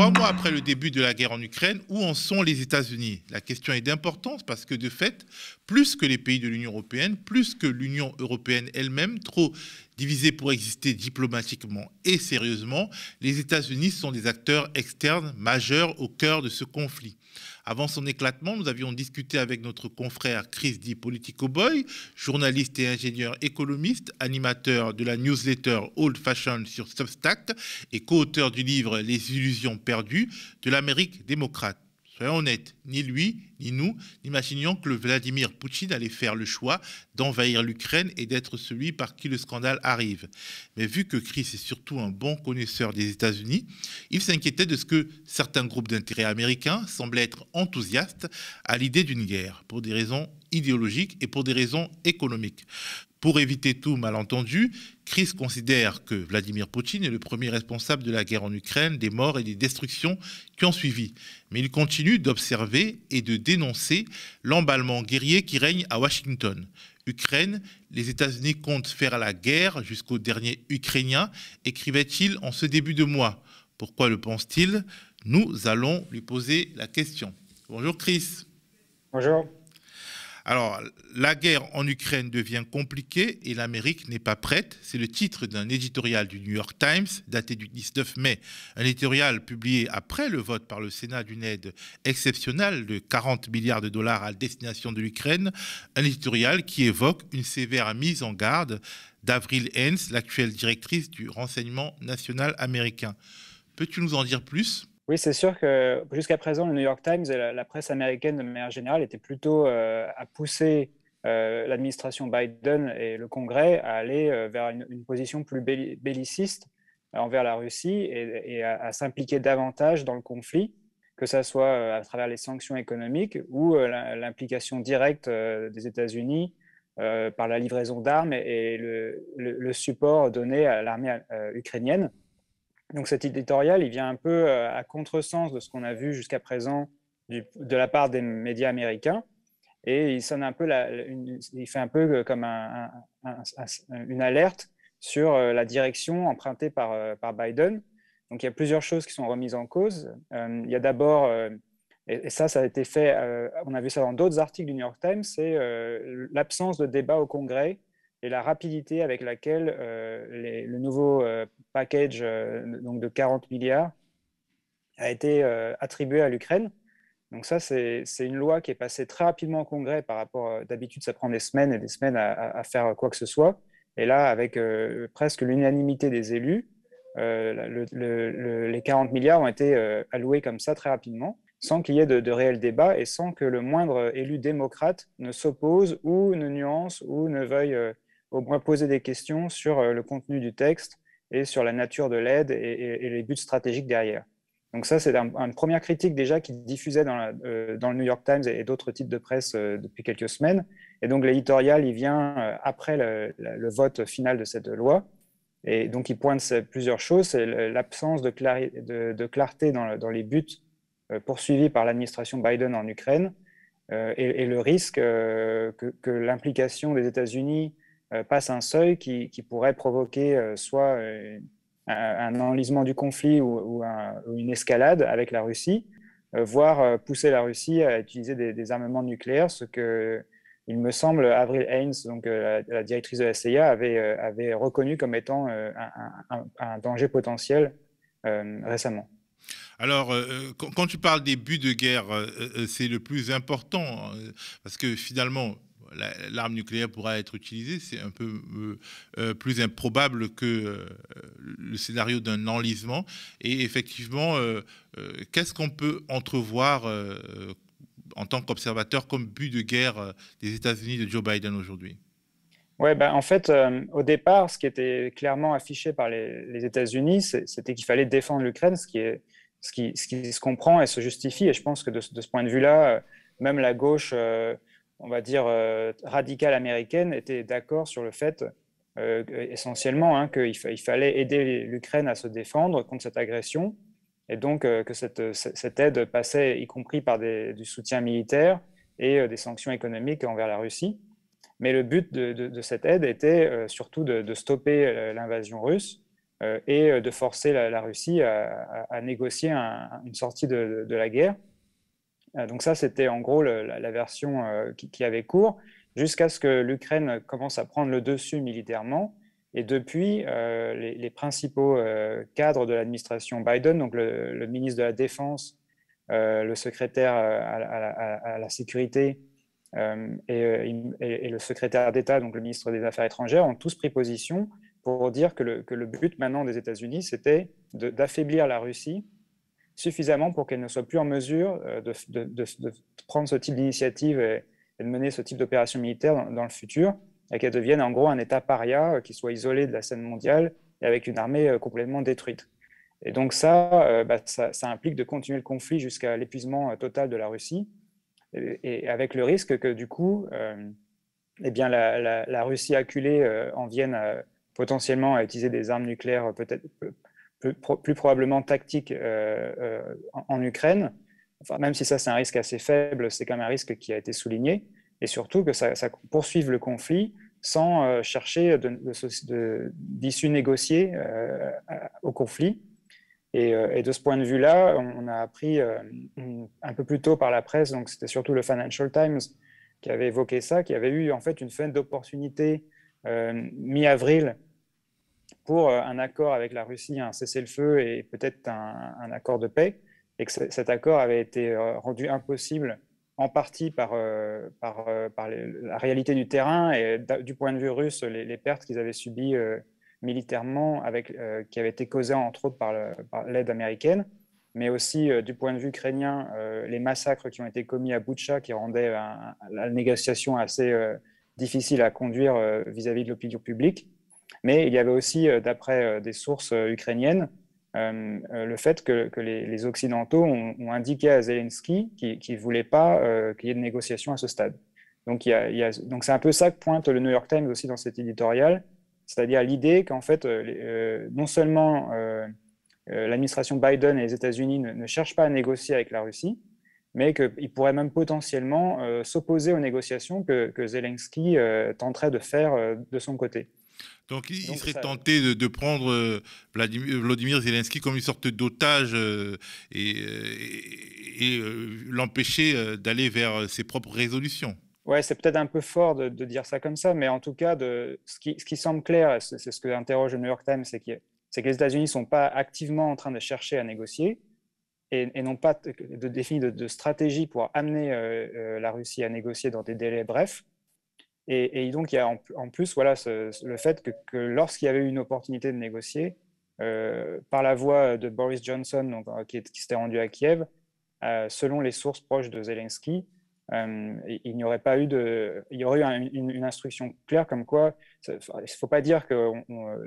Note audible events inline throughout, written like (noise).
Trois mois après le début de la guerre en Ukraine, où en sont les États-Unis? La question est d'importance parce que de fait, plus que les pays de l'Union européenne, plus que l'Union européenne elle-même, trop divisée pour exister diplomatiquement et sérieusement, les États-Unis sont des acteurs externes majeurs au cœur de ce conflit. Avant son éclatement, nous avions discuté avec notre confrère Chris Di Politico Boy, journaliste et ingénieur économiste, animateur de la newsletter Old Fashion sur Substack et co-auteur du livre Les illusions perdues de l'Amérique démocrate. Soyons honnêtes, ni lui, ni nous n'imaginions que Vladimir Poutine allait faire le choix d'envahir l'Ukraine et d'être celui par qui le scandale arrive. Mais vu que Chris est surtout un bon connaisseur des États-Unis, il s'inquiétait de ce que certains groupes d'intérêt américains semblaient être enthousiastes à l'idée d'une guerre, pour des raisons idéologiques et pour des raisons économiques. Pour éviter tout malentendu, Chris considère que Vladimir Poutine est le premier responsable de la guerre en Ukraine, des morts et des destructions qui ont suivi. Mais il continue d'observer et de dénoncer l'emballement guerrier qui règne à Washington. Ukraine, les États-Unis comptent faire la guerre jusqu'au dernier Ukrainien, écrivait-il en ce début de mois. Pourquoi le pense-t-il? Nous allons lui poser la question. Bonjour Chris. Bonjour. Alors, la guerre en Ukraine devient compliquée et l'Amérique n'est pas prête. C'est le titre d'un éditorial du New York Times daté du 19 mai. Un éditorial publié après le vote par le Sénat d'une aide exceptionnelle de 40 milliards de dollars à destination de l'Ukraine. Un éditorial qui évoque une sévère mise en garde d'Avril Haines, l'actuelle directrice du renseignement national américain. Peux-tu nous en dire plus? Oui, c'est sûr que jusqu'à présent, le New York Times et la, presse américaine de manière générale étaient plutôt euh, à pousser euh, l'administration Biden et le Congrès à aller euh, vers une, position plus belliciste envers la Russie et, à, s'impliquer davantage dans le conflit, que ce soit à travers les sanctions économiques ou l'implication directe des États-Unis par la livraison d'armes et, le, support donné à l'armée ukrainienne. Donc cet éditorial, il vient un peu euh, à contresens de ce qu'on a vu jusqu'à présent de la part des médias américains. Et il sonne un peu, il fait un peu euh, comme une alerte sur euh, la direction empruntée par, par Biden. Donc il y a plusieurs choses qui sont remises en cause. il y a d'abord, et, ça, ça a été fait, on a vu ça dans d'autres articles du New York Times, c'est l'absence de débat au Congrès et la rapidité avec laquelle euh, le nouveau euh, package euh, donc de 40 milliards a été attribué à l'Ukraine. Donc ça, c'est une loi qui est passée très rapidement au Congrès par rapport, d'habitude, ça prend des semaines et des semaines à, faire quoi que ce soit. Et là, avec presque l'unanimité des élus, les 40 milliards ont été alloués comme ça très rapidement, sans qu'il y ait de, de réel débat et sans que le moindre élu démocrate ne s'oppose ou ne nuance ou ne veuille au moins poser des questions sur euh, le contenu du texte et sur la nature de l'aide et, les buts stratégiques derrière. Donc ça, c'est une première critique déjà qui diffusait dans, euh, dans le New York Times et, d'autres titres de presse euh, depuis quelques semaines. Et donc l'éditorial, il vient après le, vote final de cette loi. Et donc il pointe plusieurs choses. C'est l'absence de, clarté dans, les buts poursuivis par l'administration Biden en Ukraine et, le risque que, l'implication des États-Unis passe un seuil qui, pourrait provoquer euh, soit euh, un, enlisement du conflit ou, une escalade avec la Russie, voire pousser la Russie à utiliser des, armements nucléaires, ce que, il me semble, Avril Haines, donc la, directrice de la CIA, avait reconnu comme étant un, danger potentiel récemment. Alors, quand, tu parles des buts de guerre, c'est le plus important, parce que finalement, l'arme nucléaire pourra être utilisée, c'est un peu euh, euh, plus improbable que euh, le scénario d'un enlisement. Et effectivement, qu'est-ce qu'on peut entrevoir en tant qu'observateur comme but de guerre des États-Unis de Joe Biden aujourd'hui? Ouais, ben, en fait, au départ, ce qui était clairement affiché par les, États-Unis, c'était qu'il fallait défendre l'Ukraine, ce ce, qui, ce qui se comprend et se justifie. Et je pense que de ce point de vue-là, même la gauche on va dire, euh, radicale américaine était d'accord sur le fait, euh, essentiellement, hein, qu'il fallait aider l'Ukraine à se défendre contre cette agression, et donc euh, que cette, aide passait y compris par du soutien militaire et des sanctions économiques envers la Russie. Mais le but de, cette aide était surtout de, stopper l'invasion russe et de forcer la, Russie à, négocier une sortie de, la guerre. Donc ça, c'était en gros la, version qui, avait cours, jusqu'à ce que l'Ukraine commence à prendre le dessus militairement. Et depuis, les, principaux cadres de l'administration Biden, donc le, ministre de la Défense, le secrétaire à la sécurité euh, euh, et, le secrétaire d'État, donc le ministre des Affaires étrangères, ont tous pris position pour dire que le, que le but maintenant des États-Unis, c'était d'affaiblir la Russie suffisamment pour qu'elle ne soit plus en mesure euh, de, prendre ce type d'initiative et, de mener ce type d'opération militaire dans, le futur, et qu'elle devienne en gros un État paria qui soit isolé de la scène mondiale et avec une armée complètement détruite. Et donc ça, bah, ça, ça, implique de continuer le conflit jusqu'à l'épuisement total de la Russie, et, avec le risque que du coup, euh, eh bien, la, Russie acculée euh, en vienne potentiellement à utiliser des armes nucléaires peut-être plus, probablement tactiques euh, en, Ukraine. Même si ça c'est un risque assez faible, c'est quand même un risque qui a été souligné. Et surtout que ça, poursuive le conflit sans chercher d'issue négociée au conflit. Euh, et, de ce point de vue-là, on, a appris euh, un peu plus tôt par la presse, donc c'était surtout le Financial Times qui avait évoqué ça, qui avait eu en fait une fenêtre d'opportunité euh, mi-avril pour un accord avec la Russie, un cessez-le-feu et peut-être un, accord de paix, et que cet accord avait été rendu impossible en partie par, par la réalité du terrain et du point de vue russe, les, pertes qu'ils avaient subies militairement, avec, euh, qui avait été causé entre autres par l'aide américaine, mais aussi euh, du point de vue ukrainien, euh, les massacres qui ont été commis à Boutcha, qui rendaient la négociation assez difficile à conduire vis-à-vis de l'opinion publique. Mais il y avait aussi, d'après des sources ukrainiennes, le fait que, les, Occidentaux ont, indiqué à Zelensky qu'ils ne voulaient pas qu'il y ait de négociations à ce stade. Donc, c'est un peu ça que pointe le New York Times aussi dans cet éditorial, c'est-à-dire l'idée qu'en fait, euh, euh, non seulement euh, l'administration Biden et les États-Unis ne, cherchent pas à négocier avec la Russie, mais qu'ils pourraient même potentiellement s'opposer aux négociations que, Zelensky tenterait de faire de son côté. Donc, il serait tenté de, prendre Vladimir Zelensky comme une sorte d'otage et, l'empêcher d'aller vers ses propres résolutions. Ouais, c'est peut-être un peu fort de, dire ça comme ça, mais en tout cas, de, ce, qui, ce qui semble clair, c'est ce que interroge le New York Times, c'est que, que, les États-Unis ne sont pas activement en train de chercher à négocier et, n'ont pas de, défini de, stratégie pour amener euh, euh, la Russie à négocier dans des délais brefs. Et, donc, il y a en, plus voilà, le fait que, lorsqu'il y avait eu une opportunité de négocier, euh, par la voix de Boris Johnson, donc, qui, qui s'était rendu à Kiev, selon les sources proches de Zelensky, euh, il n'y aurait pas eu de, il y aurait eu une, instruction claire comme quoi, il ne faut pas dire que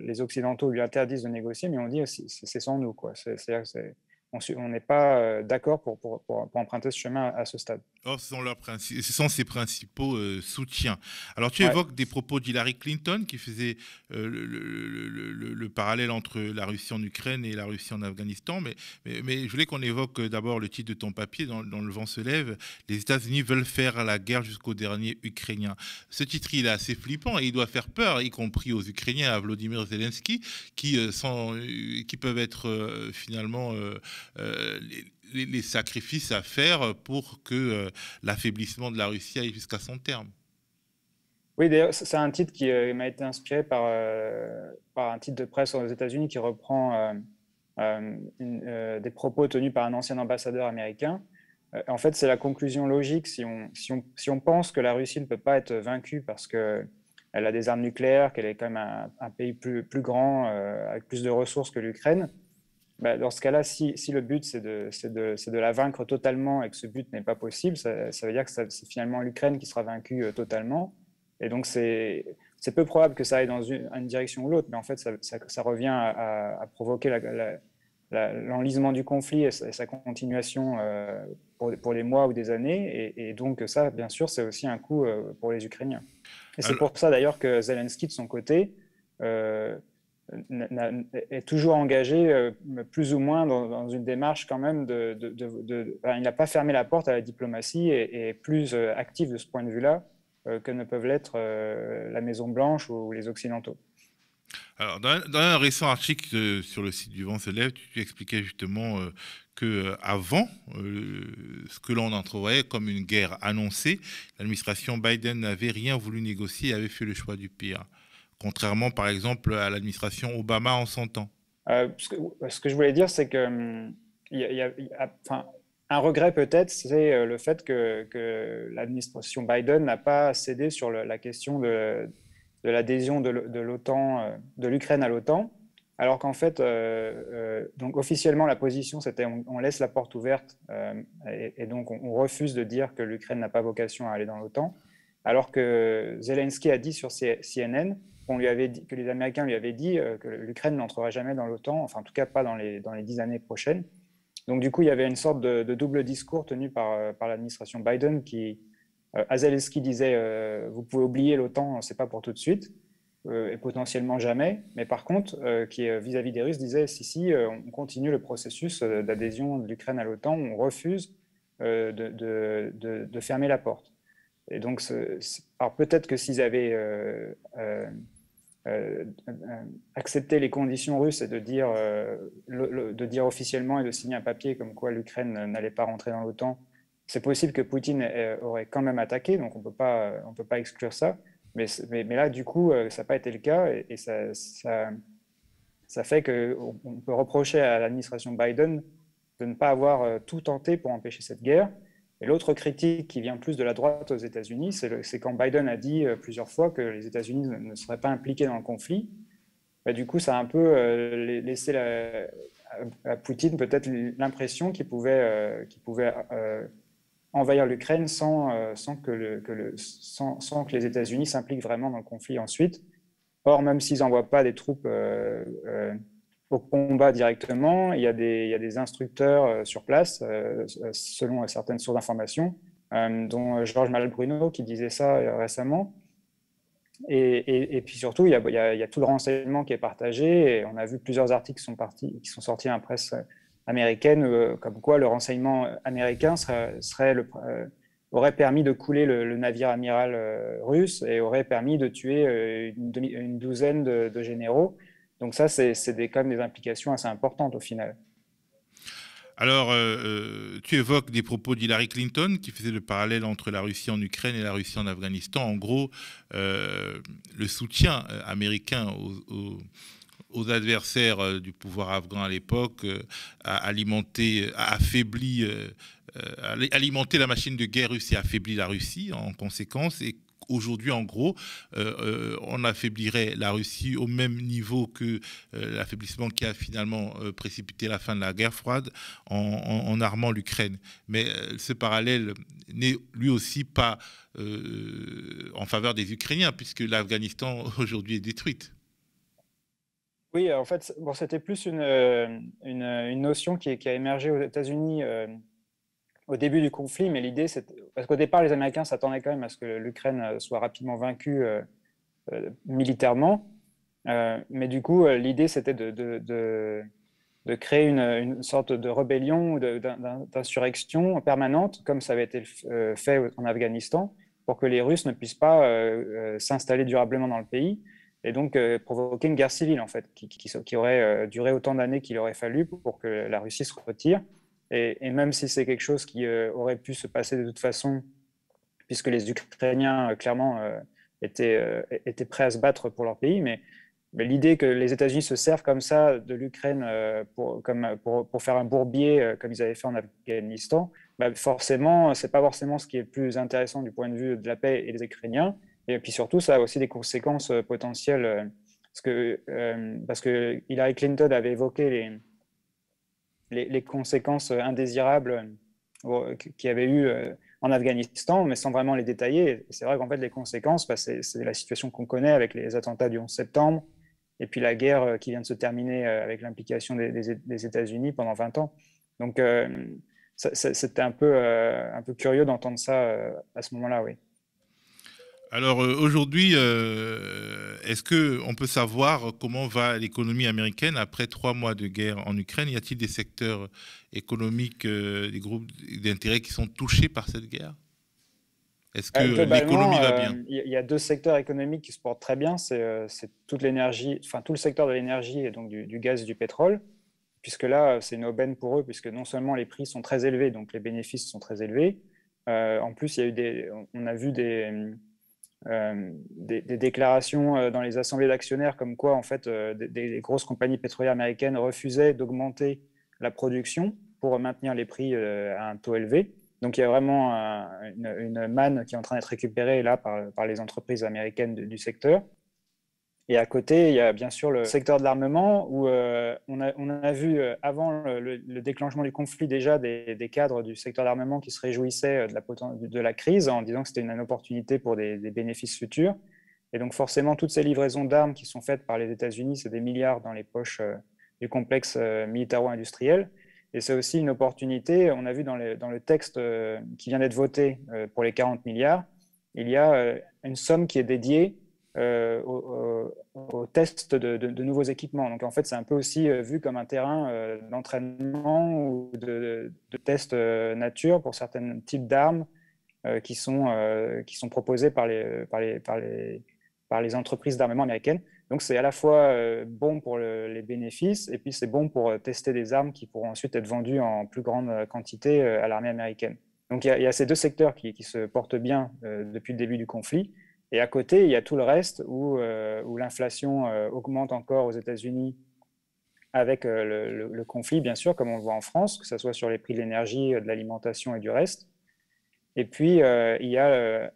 les Occidentaux lui interdisent de négocier, mais on dit c'est sans nous. Quoi. C'est-à-dire on n'est pas euh, d'accord pour, pour, pour, emprunter ce chemin à, ce stade. Or, ce sont, leurs ce sont ses principaux euh, soutiens. Alors, tu évoques des propos d'Hillary Clinton qui faisait euh, le, parallèle entre la Russie en Ukraine et la Russie en Afghanistan, mais, mais, je voulais qu'on évoque d'abord le titre de ton papier, dans, Le vent se lève, les États-Unis veulent faire la guerre jusqu'au dernier Ukrainien. Ce titre, il est assez flippant et il doit faire peur, y compris aux Ukrainiens, à Vladimir Zelensky, qui, sont, qui peuvent être finalement euh, les, sacrifices à faire pour que euh, l'affaiblissement de la Russie aille jusqu'à son terme. Oui, d'ailleurs, c'est un titre qui euh, m'a été inspiré par, un titre de presse aux États-Unis qui reprend des propos tenus par un ancien ambassadeur américain. en fait, c'est la conclusion logique. Si on, pense que la Russie ne peut pas être vaincue parce qu'elle a des armes nucléaires, qu'elle est quand même un, pays plus grand, avec plus de ressources que l'Ukraine, bah, dans ce cas-là, si, le but c'est de, de, de, la vaincre totalement et que ce but n'est pas possible, ça, veut dire que c'est finalement l'Ukraine qui sera vaincue euh, totalement. Et donc c'est peu probable que ça aille dans une, direction ou l'autre, mais en fait ça, ça, revient à, provoquer l'enlisement du conflit et sa, continuation euh, pour, pour, les mois ou des années. Et, donc ça, bien sûr, c'est aussi un coup euh, pour les Ukrainiens. Et c'est pour ça d'ailleurs que Zelensky, de son côté, est toujours engagé euh, plus ou moins dans, une démarche quand même il n'a pas fermé la porte à la diplomatie et, est plus euh, actif de ce point de vue-là euh, que ne peuvent l'être la Maison-Blanche ou les Occidentaux. Alors, dans, un récent article sur le site du Vent se lève, tu, expliquais justement que avant ce que l'on entrevoyait comme une guerre annoncée, l'administration Biden n'avait rien voulu négocier et avait fait le choix du pire, contrairement par exemple à l'administration Obama en son temps. ce, que, je voulais dire, c'est que hum, y a, un regret peut-être, c'est euh, le fait que, l'administration Biden n'a pas cédé sur la question de, l'adhésion de, l'OTAN, euh, de l'Ukraine à l'OTAN, alors qu'en fait, euh, donc officiellement la position c'était on, laisse la porte ouverte et, donc on, refuse de dire que l'Ukraine n'a pas vocation à aller dans l'OTAN, alors que Zelensky a dit sur CNN on lui avait dit, que les Américains lui avaient dit que l'Ukraine n'entrera jamais dans l'OTAN, enfin en tout cas pas dans les dans les dix années prochaines. Donc, du coup, il y avait une sorte de, double discours tenu par, euh, par l'administration Biden qui, euh, Azelensky disait euh, Vous pouvez oublier l'OTAN, c'est pas pour tout de suite, et potentiellement jamais. Mais par contre, qui vis-à-vis des Russes disait Si, si, on continue le processus d'adhésion de l'Ukraine à l'OTAN, on refuse de, de, de, fermer la porte. Et donc, peut-être que s'ils avaient euh, euh, accepter les conditions russes et de dire, euh, de dire officiellement et de signer un papier comme quoi l'Ukraine n'allait pas rentrer dans l'OTAN, c'est possible que Poutine aurait quand même attaqué, donc on ne peut pas exclure ça. Mais, là, du coup, ça n'a pas été le cas et, ça, fait qu'on on peut reprocher à l'administration Biden de ne pas avoir tout tenté pour empêcher cette guerre. Et l'autre critique qui vient plus de la droite aux États-Unis, c'est quand Biden a dit euh, plusieurs fois que les États-Unis ne seraient pas impliqués dans le conflit. Bah, du coup, ça a un peu euh, laissé à Poutine peut-être l'impression qu'il pouvait, euh, envahir l'Ukraine sans, que les États-Unis s'impliquent vraiment dans le conflit ensuite. Or, même s'ils n'envoient pas des troupes au combat directement. Il y a des, instructeurs euh, sur place, euh, selon certaines sources d'information, euh, dont Georges Malbruno qui disait ça récemment. Et, puis surtout, il y, a, tout le renseignement qui est partagé. On a vu plusieurs articles qui sont, sortis en presse américaine, comme quoi le renseignement américain aurait permis de couler le, navire amiral russe et aurait permis de tuer une, douzaine de généraux. Donc ça, c'est quand même des implications assez importantes au final. Alors, euh, euh, tu évoques des propos d'Hillary Clinton qui faisait le parallèle entre la Russie en Ukraine et la Russie en Afghanistan. En gros, euh, le soutien américain aux, adversaires du pouvoir afghan à l'époque a alimenté, affaibli, alimenté la machine de guerre russe et affaibli la Russie en conséquence. Et aujourd'hui, en gros, euh, euh, on affaiblirait la Russie au même niveau que euh, l'affaiblissement qui a finalement précipité la fin de la guerre froide en, armant l'Ukraine. Mais ce parallèle n'est lui aussi pas en faveur des Ukrainiens, puisque l'Afghanistan (laughs) aujourd'hui est détruite. Oui, en fait, bon, c'était plus une, une, notion qui, qui, a émergé aux États-Unis au début du conflit, mais l'idée, c'est parce qu'au départ, les Américains s'attendaient quand même à ce que l'Ukraine euh, soit rapidement vaincue euh, euh, militairement. mais du coup, l'idée, c'était de, créer une, sorte de rébellion ou d'insurrection permanente, comme ça avait été fait en Afghanistan, pour que les Russes ne puissent pas s'installer durablement dans le pays et donc provoquer une guerre civile, en fait, qui aurait duré autant d'années qu'il aurait fallu pour que la Russie se retire. Et, même si c'est quelque chose qui euh, aurait pu se passer de toute façon, puisque les Ukrainiens, euh, clairement, euh, étaient, étaient prêts à se battre pour leur pays, mais, l'idée que les États-Unis se servent comme ça de l'Ukraine pour, pour, pour, faire un bourbier, comme ils avaient fait en Afghanistan, bah forcément, ce n'est pas forcément ce qui est le plus intéressant du point de vue de la paix et des Ukrainiens. Et puis surtout, ça a aussi des conséquences potentielles. Parce que, parce que Hillary Clinton avait évoqué les, les, conséquences indésirables euh, qu'il y avait eu euh, en Afghanistan, mais sans vraiment les détailler. C'est vrai qu'en fait, les conséquences, bah, c'est la situation qu'on connaît avec les attentats du 11 septembre, et puis la guerre euh, qui vient de se terminer avec l'implication des, États-Unis pendant 20 ans. Donc, c'était un peu, un peu curieux d'entendre ça à ce moment-là, oui. Alors euh, aujourd'hui, euh, est-ce qu'on peut savoir comment va l'économie américaine après trois mois de guerre en Ukraine? Y a-t-il des secteurs économiques, euh, des groupes d'intérêt qui sont touchés par cette guerre? Est-ce que l'économie va bien? Il y a deux secteurs économiques qui se portent très bien. C'est toute l'énergie, enfin tout le secteur de l'énergie et donc du, gaz et du pétrole, puisque là, c'est une aubaine pour eux, puisque non seulement les prix sont très élevés, donc les bénéfices sont très élevés. en plus, il y a eu des, on a vu des, des, déclarations dans les assemblées d'actionnaires comme quoi, en fait, des, des, grosses compagnies pétrolières américaines refusaient d'augmenter la production pour maintenir les prix à un taux élevé. Donc il y a vraiment une, manne qui est en train d'être récupérée là par, les entreprises américaines du, secteur. Et à côté, il y a bien sûr le secteur de l'armement où euh, on, a, vu euh, avant le, déclenchement du conflit déjà des, cadres du secteur d'armement qui se réjouissaient de la, de la, crise en disant que c'était une, opportunité pour des, bénéfices futurs. Et donc forcément, toutes ces livraisons d'armes qui sont faites par les États-Unis, c'est des milliards dans les poches euh, du complexe militaro-industriel. Et c'est aussi une opportunité, on a vu dans, le texte euh, qui vient d'être voté euh, pour les 40 milliards, il y a euh, une somme qui est dédiée au, test de, nouveaux équipements. Donc en fait, c'est un peu aussi vu comme un terrain d'entraînement ou de, de test nature pour certains types d'armes qui, sont, qui sont proposés par les, par les, par les, entreprises d'armement américaines. Donc c'est à la fois euh, bon pour les bénéfices et puis c'est bon pour euh, tester des armes qui pourront ensuite être vendues en plus grande euh, quantité à l'armée américaine. Donc il y, a, ces deux secteurs qui, se portent bien depuis le début du conflit. Et à côté, il y a tout le reste où, où l'inflation augmente encore aux États-Unis avec le, conflit, bien sûr, comme on le voit en France, que ce soit sur les prix de l'énergie, de l'alimentation et du reste. Et puis, il y a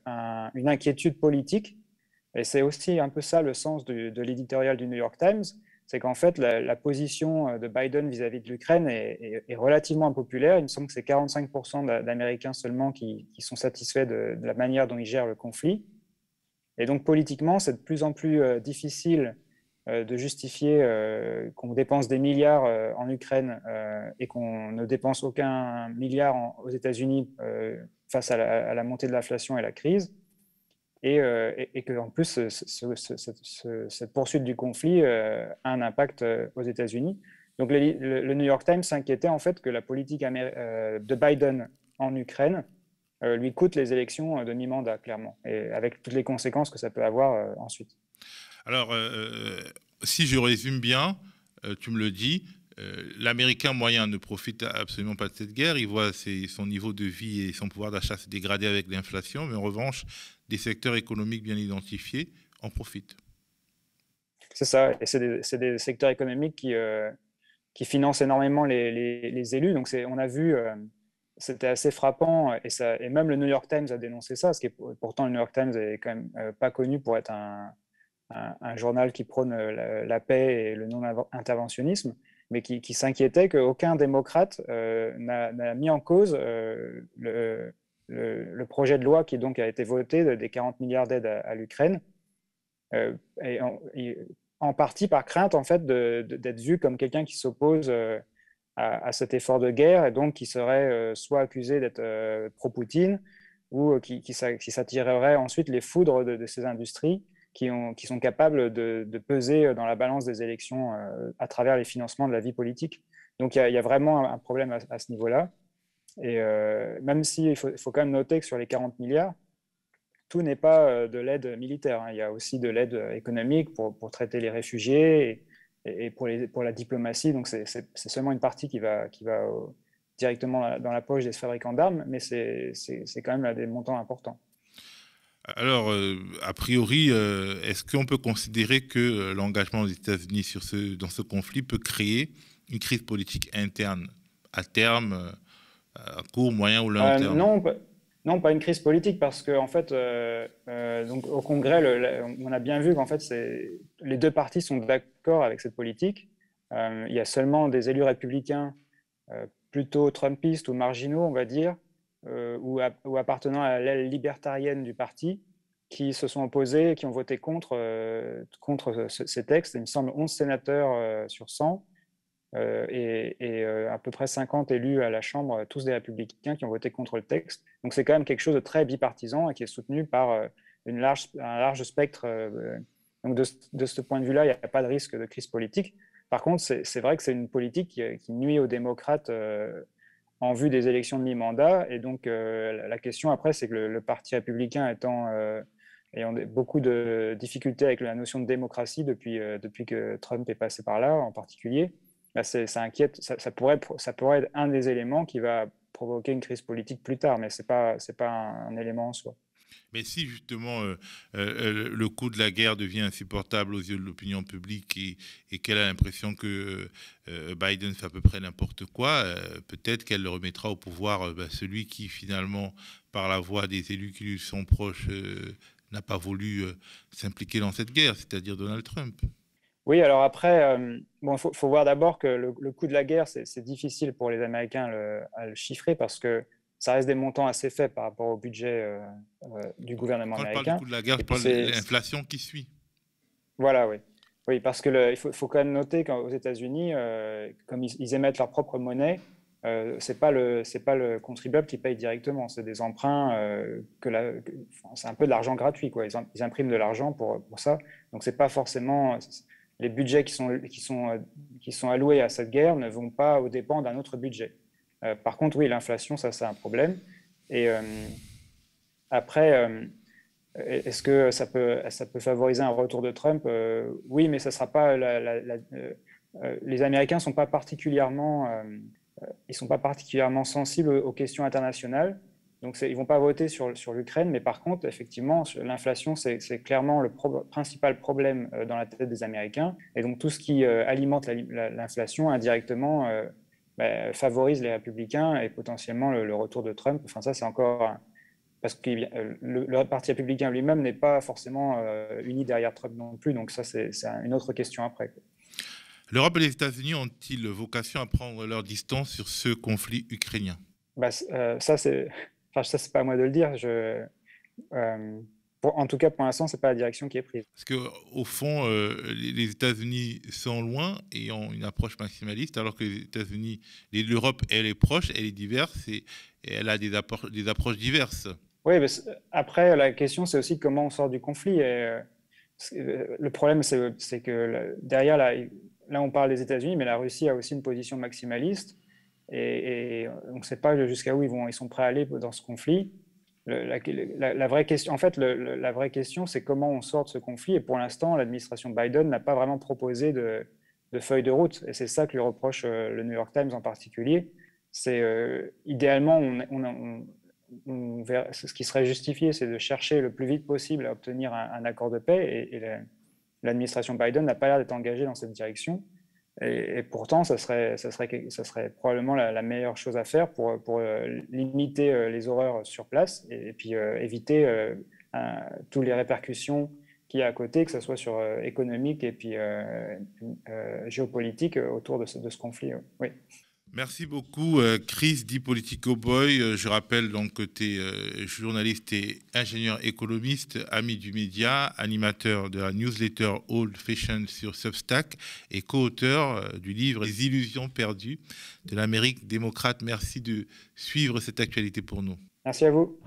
une inquiétude politique et c'est aussi un peu ça le sens de, l'éditorial du New York Times, c'est qu'en fait, la, position euh, de Biden vis-à-vis de l'Ukraine est, relativement impopulaire. Il me semble que c'est 45% d'Américains seulement qui, sont satisfaits de, la manière dont ils gèrent le conflit. Et donc, politiquement, c'est de plus en plus euh, difficile euh, de justifier qu'on dépense des milliards en Ukraine et qu'on ne dépense aucun milliard aux États-Unis face à la, montée de l'inflation et la crise et, euh, et, qu'en plus, cette poursuite du conflit euh, a un impact euh, aux États-Unis. Donc le, New York Times s'inquiétait en fait que la politique de Biden en Ukraine lui coûte les élections de mi-mandat, clairement, et avec toutes les conséquences que ça peut avoir ensuite. Alors, si je résume bien, tu me le dis, l'Américain moyen ne profite absolument pas de cette guerre. Il voit son niveau de vie et son pouvoir d'achat se dégrader avec l'inflation, mais en revanche, des secteurs économiques bien identifiés en profitent. C'est ça, et c'est des, secteurs économiques qui, euh, qui financent énormément les, les, élus. Donc on a vu, euh, c'était assez frappant, et, ça, et même le New York Times a dénoncé ça, ce qui est pourtant le New York Times est quand même euh, pas connu pour être un, journal qui prône la, paix et le non-interventionnisme, mais qui, qui s'inquiétait qu'aucun démocrate n'a mis en cause le projet de loi qui donc a été voté des 40 milliards d'aides à, l'Ukraine, euh, en, partie par crainte en fait d'être vu comme quelqu'un qui s'oppose euh, à, cet effort de guerre et donc qui serait euh, soit accusé d'être pro-Poutine ou qui, qui, s'attirerait ensuite les foudres de, ces industries qui, ont, qui, sont capables de, peser dans la balance des élections à travers les financements de la vie politique. Donc il y, a vraiment un, problème à ce niveau-là. Et euh, même s'il faut, faut, quand même noter que sur les 40 milliards, tout n'est pas euh, de l'aide militaire. Hein. Il y a aussi de l'aide économique pour, pour, traiter les réfugiés et, pour, les, pour, la diplomatie. Donc c'est seulement une partie qui va, qui va directement dans la poche des fabricants d'armes, mais c'est quand même des montants importants. Alors, euh, a priori, est-ce qu'on peut considérer que l'engagement des États-Unis ce, dans ce conflit peut créer une crise politique interne à terme à court, moyen ou long euh, terme? non, non, pas une crise politique, parce qu'en en fait, euh, euh, donc, au Congrès, on a bien vu qu'en fait, les deux partis sont d'accord avec cette politique. il y a seulement des élus républicains plutôt trumpistes ou marginaux, on va dire, ou, appartenant à l'aile libertarienne du parti, qui se sont opposés, qui ont voté contre, contre ces textes. Il me semble 11 sénateurs sur 100. Euh, et, euh, à peu près 50 élus à la Chambre, tous des républicains qui ont voté contre le texte. Donc c'est quand même quelque chose de très bipartisan et qui est soutenu par euh, un large spectre. donc de, ce point de vue-là, il n'y a pas de risque de crise politique. Par contre, c'est vrai que c'est une politique qui, nuit aux démocrates en vue des élections de mi-mandat. Et donc, la question après, c'est que le, Parti républicain étant, ayant beaucoup de difficultés avec la notion de démocratie depuis que Trump est passé par là, en particulier, ça inquiète, ça, pourrait, ça pourrait être un des éléments qui va provoquer une crise politique plus tard, mais ce n'est pas, pas un, élément en soi. Mais si justement euh, euh, le coût de la guerre devient insupportable aux yeux de l'opinion publique et, qu'elle a l'impression que euh, Biden fait à peu près n'importe quoi, peut-être qu'elle le remettra au pouvoir bah, celui qui finalement, par la voix des élus qui lui sont proches, n'a pas voulu s'impliquer dans cette guerre, c'est-à-dire Donald Trump. Oui, alors après, bon, faut, faut, voir d'abord que le, coût de la guerre, c'est difficile pour les Américains à le chiffrer parce que ça reste des montants assez faibles par rapport au budget euh, euh, du gouvernement américain. Quand parle du coût de la guerre, c'est l'inflation qui suit. Voilà, oui. Oui, parce que il faut, quand même noter qu'aux États-Unis, euh, comme ils, émettent leur propre monnaie, euh, c'est pas le pas le contribuable qui paye directement, c'est des emprunts que, c'est un peu de l'argent gratuit quoi. Ils, impriment de l'argent pour, pour ça, donc c'est pas forcément les budgets qui sont qui sont qui sont alloués à cette guerre ne vont pas au dépens d'un autre budget. Euh, par contre, oui, l'inflation, ça, c'est un problème. Et euh, après, euh, est-ce que ça peut, ça peut favoriser un retour de Trump? Oui, mais ça sera pas. les Américains sont pas sont pas particulièrement sensibles aux questions internationales. Donc, ils vont pas voter sur, sur l'Ukraine, mais par contre, effectivement, l'inflation, c'est clairement le principal problème dans la tête des Américains. Et donc, tout ce qui alimente l'inflation indirectement bah, favorise les républicains et potentiellement le, retour de Trump. Enfin, ça, c'est encore. Parce que le, Parti républicain lui-même n'est pas forcément euh, uni derrière Trump non plus. Donc, ça, c'est une autre question après. L'Europe et les États-Unis ont-ils vocation à prendre leur distance sur ce conflit ukrainien? Bah, euh, Ça, c'est. Enfin, ça, c'est pas à moi de le dire. Je. Euh, en tout cas, pour l'instant, ce n'est pas la direction qui est prise. Parce qu'au fond, euh, les États-Unis sont loin et ont une approche maximaliste, alors que les États-Unis, l'Europe, elle est proche, elle est diverse et, elle a des, des, approches diverses. Oui, mais après, la question, c'est aussi comment on sort du conflit. Et, euh, le problème, c'est que derrière, là, là, on parle des États-Unis, mais la Russie a aussi une position maximaliste. Et, et on ne sait pas jusqu'à où ils, vont, ils sont prêts à aller dans ce conflit la, vraie question, en fait, la vraie question, c'est comment on sort de ce conflit. Et pour l'instant, l'administration Biden n'a pas vraiment proposé de, feuille de route. Et c'est ça que lui reproche euh, le New York Times en particulier. C'est euh, idéalement, ce qui serait justifié, c'est de chercher le plus vite possible à obtenir un, accord de paix. Et, l'administration Biden n'a pas l'air d'être engagée dans cette direction. Et, pourtant, ça serait, ça, serait, ça serait probablement la, meilleure chose à faire pour, pour euh, limiter euh, les horreurs sur place et, puis euh, éviter toutes les répercussions qu'il y a à côté, que ce soit sur économique et puis géopolitique autour de ce, de ce conflit. Oui. Merci beaucoup, euh, Chris, dit Politico Boy. Euh, je rappelle donc que tu es euh, journaliste et ingénieur économiste, ami du média, animateur de la newsletter Old Fashion sur Substack et co-auteur du livre Les illusions perdues de l'Amérique démocrate. Merci de suivre cette actualité pour nous. Merci à vous.